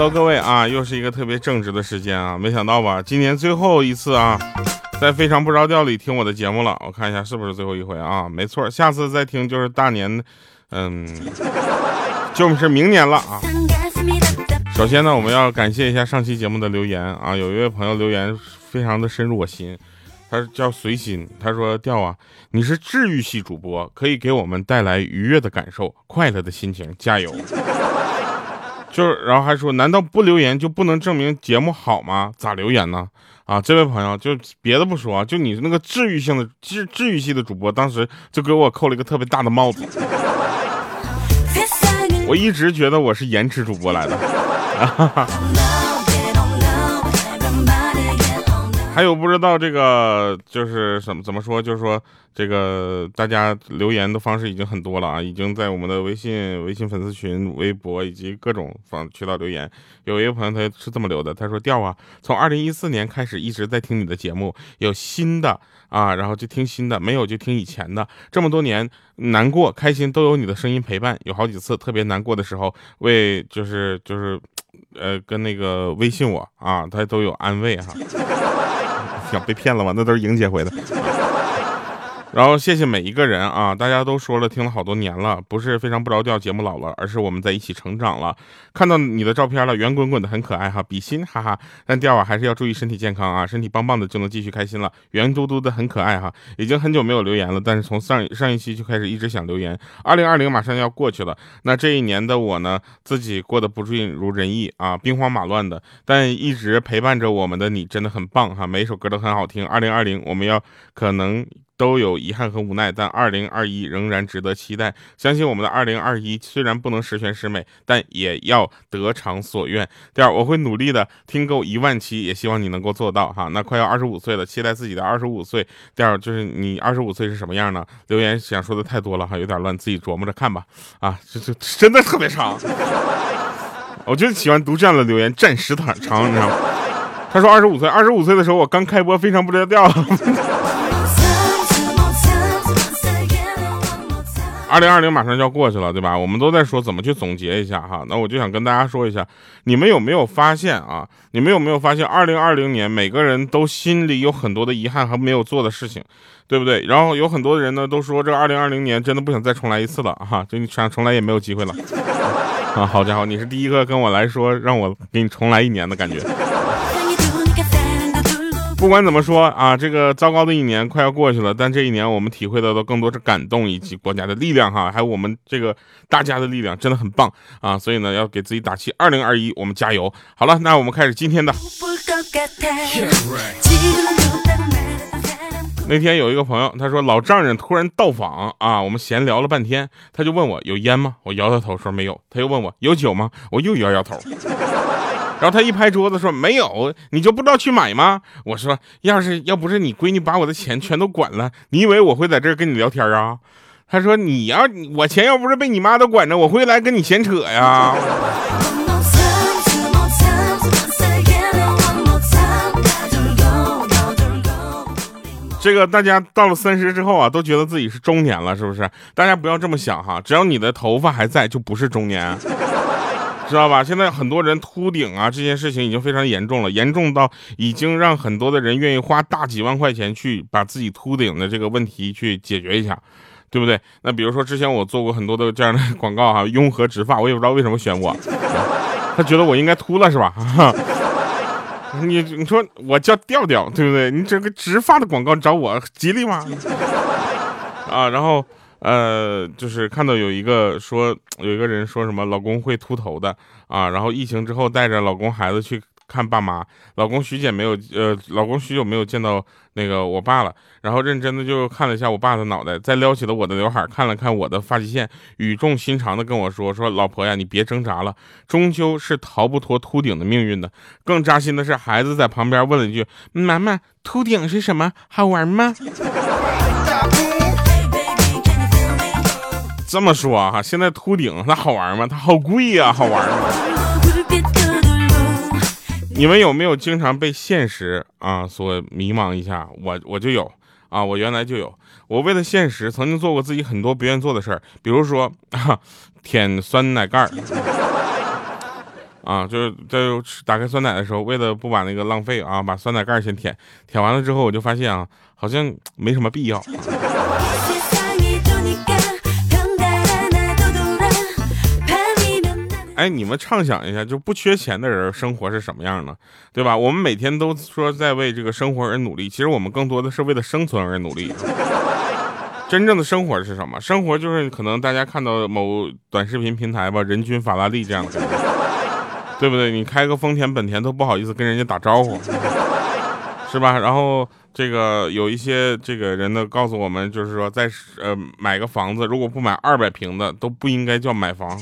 喽各位啊，又是一个特别正直的时间啊！没想到吧，今年最后一次啊，在非常不着调里听我的节目了。我看一下是不是最后一回啊？没错，下次再听就是大年，嗯，就是明年了啊。首先呢，我们要感谢一下上期节目的留言啊，有一位朋友留言非常的深入我心，他叫随心，他说：“调啊，你是治愈系主播，可以给我们带来愉悦的感受、快乐的心情，加油。”就是，然后还说，难道不留言就不能证明节目好吗？咋留言呢？啊，这位朋友，就别的不说啊，就你那个治愈性的治治愈系的主播，当时就给我扣了一个特别大的帽子。我一直觉得我是延迟主播来的。还有不知道这个就是怎么怎么说，就是说这个大家留言的方式已经很多了啊，已经在我们的微信、微信粉丝群、微博以及各种方渠道留言。有一个朋友他是这么留的，他说：“调啊，从二零一四年开始一直在听你的节目，有新的啊，然后就听新的，没有就听以前的。这么多年，难过、开心都有你的声音陪伴。有好几次特别难过的时候，为就是就是呃跟那个微信我啊，他都有安慰哈。”想被骗了吗？那都是莹姐回的。然后谢谢每一个人啊！大家都说了，听了好多年了，不是非常不着调，节目老了，而是我们在一起成长了。看到你的照片了，圆滚滚的很可爱哈，比心哈哈。但第二啊，还是要注意身体健康啊，身体棒棒的就能继续开心了。圆嘟嘟的很可爱哈，已经很久没有留言了，但是从上上一期就开始一直想留言。二零二零马上要过去了，那这一年的我呢，自己过得不尽如人意啊，兵荒马乱的，但一直陪伴着我们的你真的很棒哈，每一首歌都很好听。二零二零我们要可能。都有遗憾和无奈，但二零二一仍然值得期待。相信我们的二零二一虽然不能十全十美，但也要得偿所愿。第二，我会努力的听够一万期，也希望你能够做到哈。那快要二十五岁了，期待自己的二十五岁。第二，就是你二十五岁是什么样呢？留言想说的太多了哈，有点乱，自己琢磨着看吧。啊，这这真的特别长，我就喜欢读这样的留言，占时长长，你知道吗？他说二十五岁，二十五岁的时候我刚开播，非常不着调。二零二零马上就要过去了，对吧？我们都在说怎么去总结一下哈。那我就想跟大家说一下，你们有没有发现啊？你们有没有发现，二零二零年每个人都心里有很多的遗憾和没有做的事情，对不对？然后有很多人呢都说，这二零二零年真的不想再重来一次了哈，就你想重来也没有机会了 啊！好家伙，你是第一个跟我来说让我给你重来一年的感觉。不管怎么说啊，这个糟糕的一年快要过去了，但这一年我们体会到的更多是感动以及国家的力量哈，还有我们这个大家的力量，真的很棒啊！所以呢，要给自己打气，二零二一我们加油！好了，那我们开始今天的。那天有一个朋友，他说老丈人突然到访啊，我们闲聊了半天，他就问我有烟吗？我摇摇头说没有。他又问我有酒吗？我又摇摇头。然后他一拍桌子说：“没有，你就不知道去买吗？”我说：“要是要不是你闺女把我的钱全都管了，你以为我会在这跟你聊天啊？”他说：“你要我钱要不是被你妈都管着，我会来跟你闲扯呀。”这个大家到了三十之后啊，都觉得自己是中年了，是不是？大家不要这么想哈，只要你的头发还在，就不是中年。知道吧？现在很多人秃顶啊，这件事情已经非常严重了，严重到已经让很多的人愿意花大几万块钱去把自己秃顶的这个问题去解决一下，对不对？那比如说之前我做过很多的这样的广告哈，雍和植发，我也不知道为什么选我，他觉得我应该秃了是吧？你你说我叫调调，对不对？你这个植发的广告找我吉利吗？啊，然后。呃，就是看到有一个说，有一个人说什么老公会秃头的啊，然后疫情之后带着老公孩子去看爸妈，老公许久没有呃，老公许久没有见到那个我爸了，然后认真的就看了一下我爸的脑袋，再撩起了我的刘海，看了看我的发际线，语重心长的跟我说说老婆呀，你别挣扎了，终究是逃不脱秃顶的命运的。更扎心的是，孩子在旁边问了一句：妈妈，秃顶是什么？好玩吗？这么说哈，现在秃顶它好玩吗？它好贵呀，好玩吗？你们有没有经常被现实啊所迷茫一下？我我就有啊，我原来就有。我为了现实，曾经做过自己很多不愿做的事儿，比如说啊 舔酸奶盖儿。啊，就是在打开酸奶的时候，为了不把那个浪费啊，把酸奶盖儿先舔，舔完了之后，我就发现啊，好像没什么必要。哎，你们畅想一下，就不缺钱的人生活是什么样的，对吧？我们每天都说在为这个生活而努力，其实我们更多的是为了生存而努力。真正的生活是什么？生活就是可能大家看到某短视频平台吧，人均法拉利这样的，对不对？你开个丰田、本田都不好意思跟人家打招呼，是吧？然后这个有一些这个人呢，告诉我们，就是说在呃买个房子，如果不买二百平的，都不应该叫买房。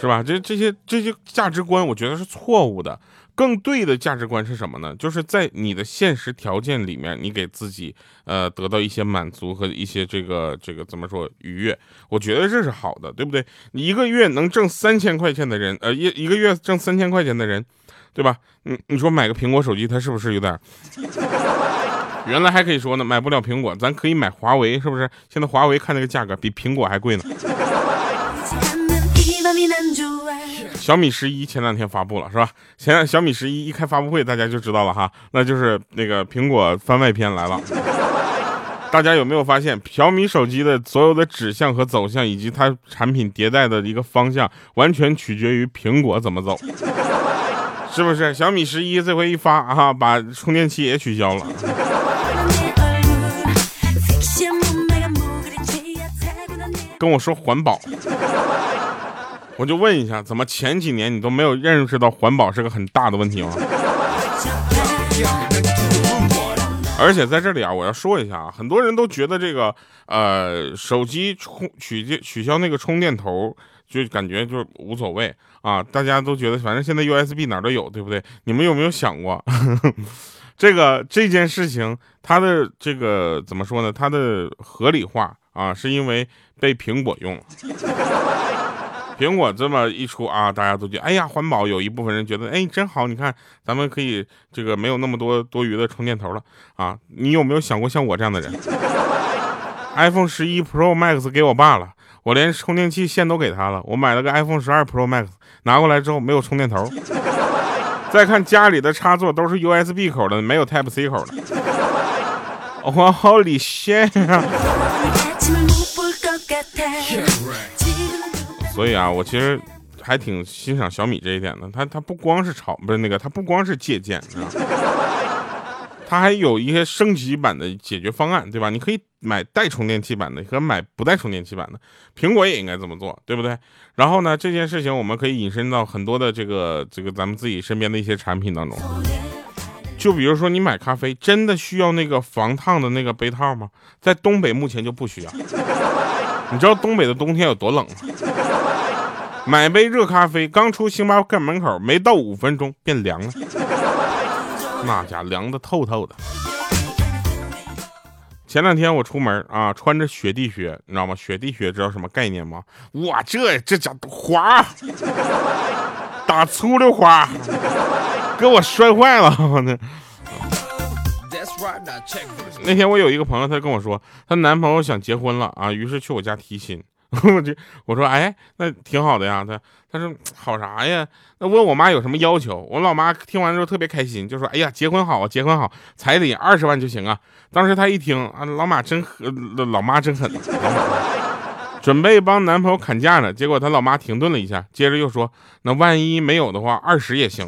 是吧？这这些这些价值观，我觉得是错误的。更对的价值观是什么呢？就是在你的现实条件里面，你给自己呃得到一些满足和一些这个这个怎么说愉悦？我觉得这是好的，对不对？你一个月能挣三千块钱的人，呃一一个月挣三千块钱的人，对吧？你你说买个苹果手机，他是不是有点？原来还可以说呢，买不了苹果，咱可以买华为，是不是？现在华为看那个价格比苹果还贵呢。小米十一前两天发布了，是吧？前小米十一一开发布会，大家就知道了哈，那就是那个苹果番外篇来了。大家有没有发现，小米手机的所有的指向和走向，以及它产品迭代的一个方向，完全取决于苹果怎么走，是不是？小米十一这回一发啊，把充电器也取消了。跟我说环保。我就问一下，怎么前几年你都没有认识到环保是个很大的问题吗？而且在这里啊，我要说一下啊，很多人都觉得这个呃手机充取取消那个充电头，就感觉就无所谓啊，大家都觉得反正现在 USB 哪都有，对不对？你们有没有想过，这个这件事情它的这个怎么说呢？它的合理化啊，是因为被苹果用了。苹果这么一出啊，大家都觉得哎呀环保。有一部分人觉得哎真好，你看咱们可以这个没有那么多多余的充电头了啊。你有没有想过像我这样的人？iPhone 十一 Pro Max 给我爸了，我连充电器线都给他了。我买了个 iPhone 十二 Pro Max，拿过来之后没有充电头。再看家里的插座都是 USB 口的，没有 Type C 口的。我好理线啊！所以啊，我其实还挺欣赏小米这一点的。它它不光是炒，不是那个，它不光是借鉴，它还有一些升级版的解决方案，对吧？你可以买带充电器版的和买不带充电器版的。苹果也应该这么做，对不对？然后呢，这件事情我们可以引申到很多的这个这个咱们自己身边的一些产品当中。就比如说，你买咖啡真的需要那个防烫的那个杯套吗？在东北目前就不需要。你知道东北的冬天有多冷吗？买杯热咖啡，刚出星巴克门口，没到五分钟变凉了，那家凉的透透的。前两天我出门啊，穿着雪地靴，你知道吗？雪地靴知道什么概念吗？哇，这这家滑，打粗溜滑，给我摔坏了。那天我有一个朋友，她跟我说，她男朋友想结婚了啊，于是去我家提亲。我就我说哎，那挺好的呀。他他说好啥呀？那问我妈有什么要求？我老妈听完之后特别开心，就说哎呀，结婚好啊，结婚好，彩礼二十万就行啊。当时她一听啊，老马真狠，老妈真狠，准备帮男朋友砍价呢。结果他老妈停顿了一下，接着又说，那万一没有的话，二十也行。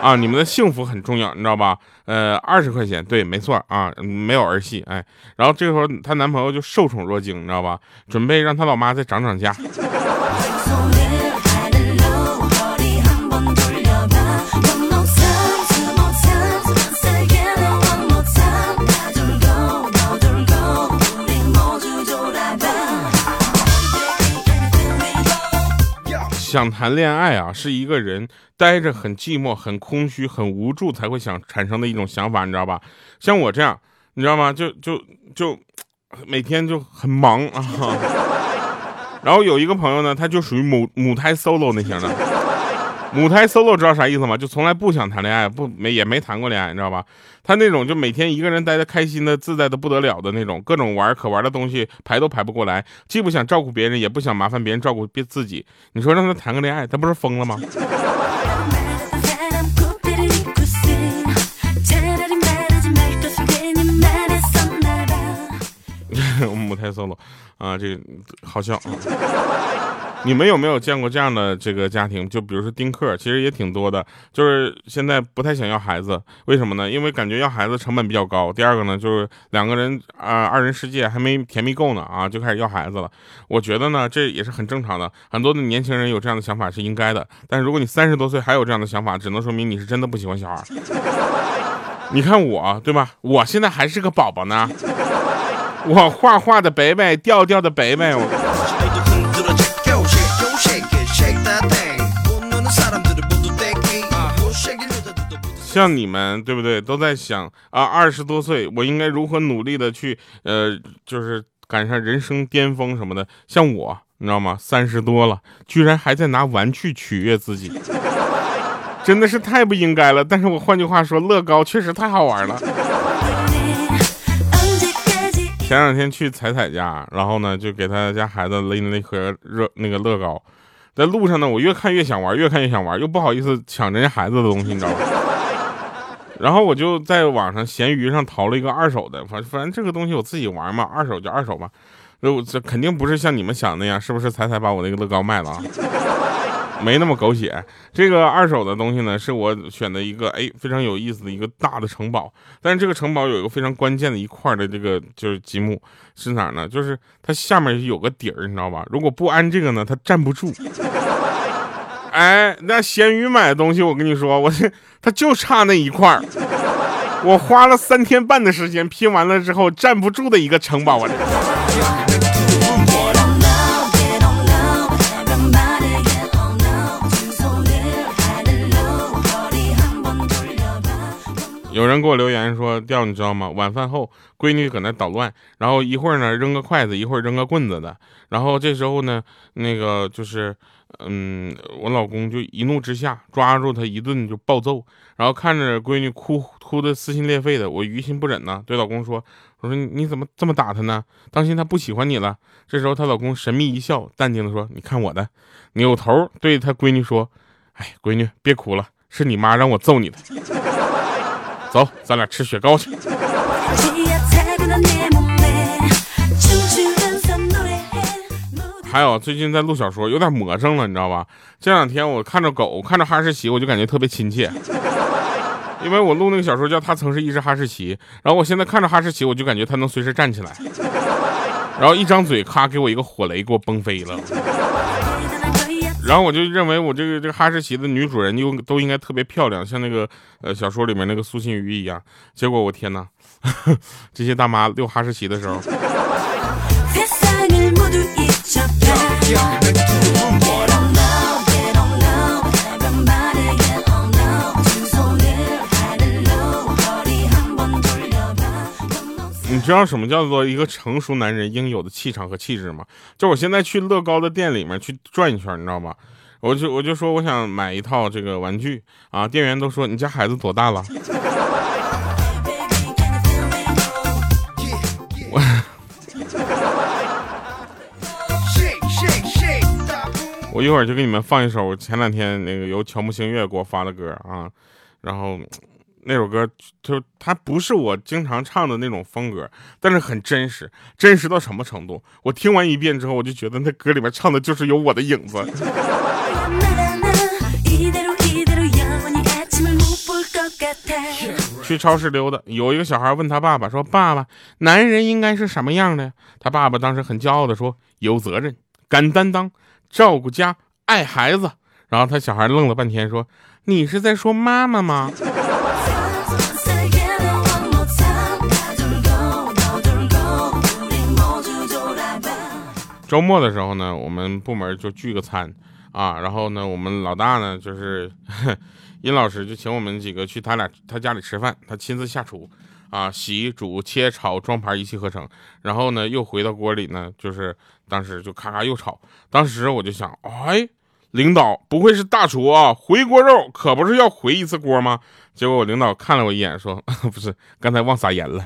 啊，你们的幸福很重要，你知道吧？呃，二十块钱，对，没错啊，没有儿戏，哎，然后这时候她男朋友就受宠若惊，你知道吧？准备让她老妈再涨涨价。想谈恋爱啊，是一个人呆着很寂寞、很空虚、很无助才会想产生的一种想法，你知道吧？像我这样，你知道吗？就就就每天就很忙啊。然后有一个朋友呢，他就属于母母胎 solo 那型的，母胎 solo 知道啥意思吗？就从来不想谈恋爱，不没也没谈过恋爱，你知道吧？他那种就每天一个人待的开心的、自在的不得了的那种，各种玩可玩的东西排都排不过来，既不想照顾别人，也不想麻烦别人照顾别自己。你说让他谈个恋爱，他不是疯了吗？母胎 solo 啊，这个好笑。你们有没有见过这样的这个家庭？就比如说丁克，其实也挺多的。就是现在不太想要孩子，为什么呢？因为感觉要孩子成本比较高。第二个呢，就是两个人啊，二人世界还没甜蜜够呢啊，就开始要孩子了。我觉得呢，这也是很正常的。很多的年轻人有这样的想法是应该的。但是如果你三十多岁还有这样的想法，只能说明你是真的不喜欢小孩。你看我，对吧？我现在还是个宝宝呢。我画画的北北，调调的北北。像你们对不对？都在想啊，二十多岁我应该如何努力的去呃，就是赶上人生巅峰什么的。像我，你知道吗？三十多了，居然还在拿玩具取悦自己，真的是太不应该了。但是我换句话说，乐高确实太好玩了。前两天去彩彩家，然后呢，就给他家孩子拎了一盒热那个乐高，在路上呢，我越看越想玩，越看越想玩，又不好意思抢人家孩子的东西，你知道吗？然后我就在网上闲鱼上淘了一个二手的，反反正这个东西我自己玩嘛，二手就二手吧。这这肯定不是像你们想的那样，是不是？彩彩把我那个乐高卖了啊？没那么狗血。这个二手的东西呢，是我选的一个哎非常有意思的一个大的城堡。但是这个城堡有一个非常关键的一块的这个就是积木是哪呢？就是它下面有个底儿，你知道吧？如果不安这个呢，它站不住。哎，那咸鱼买的东西，我跟你说，我这他就差那一块儿，我花了三天半的时间拼完了之后，站不住的一个城堡啊！有人给我留言说：“调，你知道吗？晚饭后，闺女搁那捣乱，然后一会儿呢扔个筷子，一会儿扔个棍子的，然后这时候呢，那个就是。”嗯，我老公就一怒之下抓住他一顿就暴揍，然后看着闺女哭哭的撕心裂肺的，我于心不忍呐，对老公说：“我说你怎么这么打她呢？当心她不喜欢你了。”这时候她老公神秘一笑，淡定的说：“你看我的。”扭头对她闺女说：“哎，闺女别哭了，是你妈让我揍你的。走，咱俩吃雪糕去。”还有最近在录小说，有点魔怔了，你知道吧？这两天我看着狗，看着哈士奇，我就感觉特别亲切，因为我录那个小说叫《他曾是一只哈士奇》，然后我现在看着哈士奇，我就感觉它能随时站起来，然后一张嘴，咔给我一个火雷，给我崩飞了。然后我就认为我这个这个哈士奇的女主人就都应该特别漂亮，像那个呃小说里面那个苏心瑜一样。结果我天哪，这些大妈遛哈士奇的时候。你知道什么叫做一个成熟男人应有的气场和气质吗？就我现在去乐高的店里面去转一圈，你知道吗？我就我就说我想买一套这个玩具啊，店员都说你家孩子多大了？我一会儿就给你们放一首前两天那个由乔木星月给我发的歌啊，然后那首歌就它不是我经常唱的那种风格，但是很真实，真实到什么程度？我听完一遍之后，我就觉得那歌里面唱的就是有我的影子。去超市溜达，有一个小孩问他爸爸说：“爸爸，男人应该是什么样的？”他爸爸当时很骄傲的说：“有责任，敢担当。”照顾家，爱孩子。然后他小孩愣了半天，说：“你是在说妈妈吗？” 周末的时候呢，我们部门就聚个餐啊。然后呢，我们老大呢，就是 殷老师，就请我们几个去他俩他家里吃饭，他亲自下厨。啊，洗、煮、切、炒、装盘一气呵成，然后呢，又回到锅里呢，就是当时就咔咔又炒。当时我就想，哎，领导不会是大厨啊？回锅肉可不是要回一次锅吗？结果我领导看了我一眼，说 不是，刚才忘撒盐了。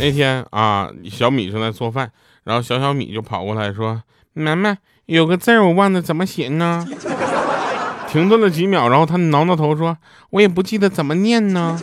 那天啊，小米正在做饭，然后小小米就跑过来说：“妈妈，有个字我忘了怎么写呢？” 停顿了几秒，然后他挠挠头说：“我也不记得怎么念呢。”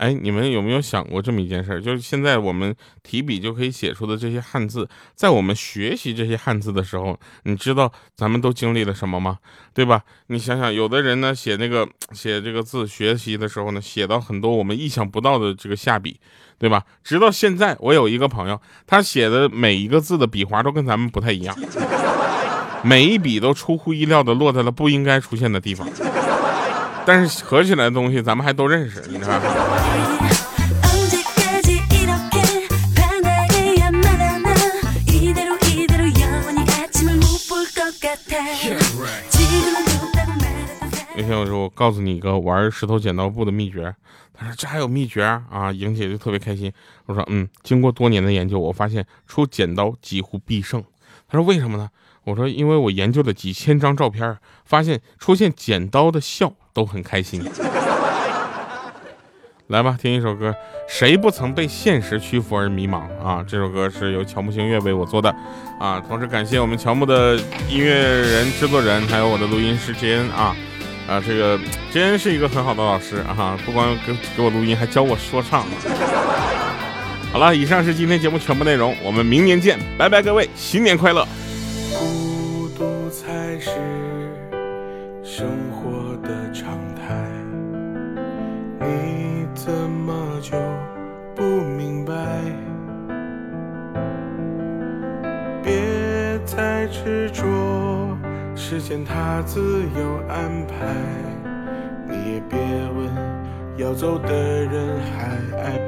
哎，你们有没有想过这么一件事儿？就是现在我们提笔就可以写出的这些汉字，在我们学习这些汉字的时候，你知道咱们都经历了什么吗？对吧？你想想，有的人呢写那个写这个字，学习的时候呢，写到很多我们意想不到的这个下笔，对吧？直到现在，我有一个朋友，他写的每一个字的笔划都跟咱们不太一样，每一笔都出乎意料的落在了不应该出现的地方。但是合起来的东西，咱们还都认识，你知道吗。那天我说，我告诉你一个玩石头剪刀布的秘诀。他说这还有秘诀啊？莹姐就特别开心。我说嗯，经过多年的研究，我发现出剪刀几乎必胜。他说为什么呢？我说因为我研究了几千张照片，发现出现剪刀的笑。都很开心，来吧，听一首歌。谁不曾被现实屈服而迷茫啊？这首歌是由乔木星月为我做的啊。同时感谢我们乔木的音乐人、制作人，还有我的录音师杰恩啊啊，这个杰恩是一个很好的老师啊，不光给给我录音，还教我说唱。好了，以上是今天节目全部内容，我们明年见，拜拜，各位，新年快乐。才是生活。的常态，你怎么就不明白？别再执着，时间它自有安排。你也别问，要走的人还爱？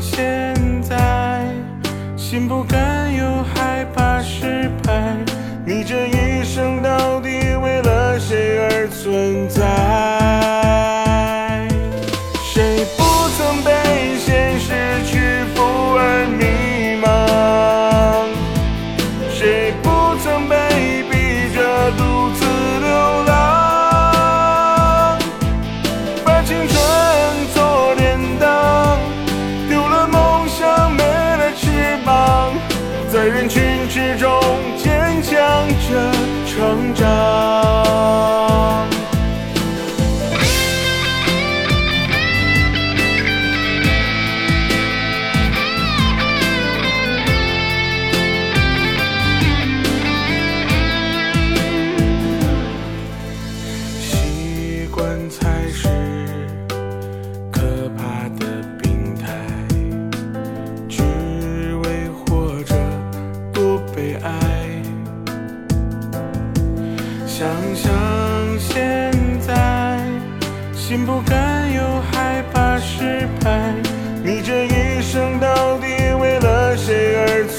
现在心不甘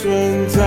选择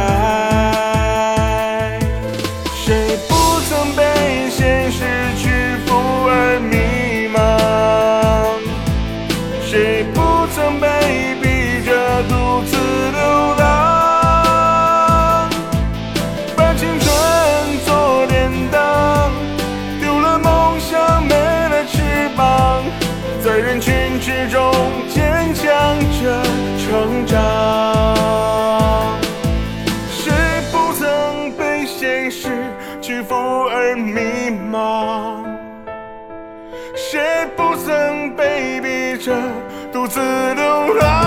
谁不曾被逼着独自流浪？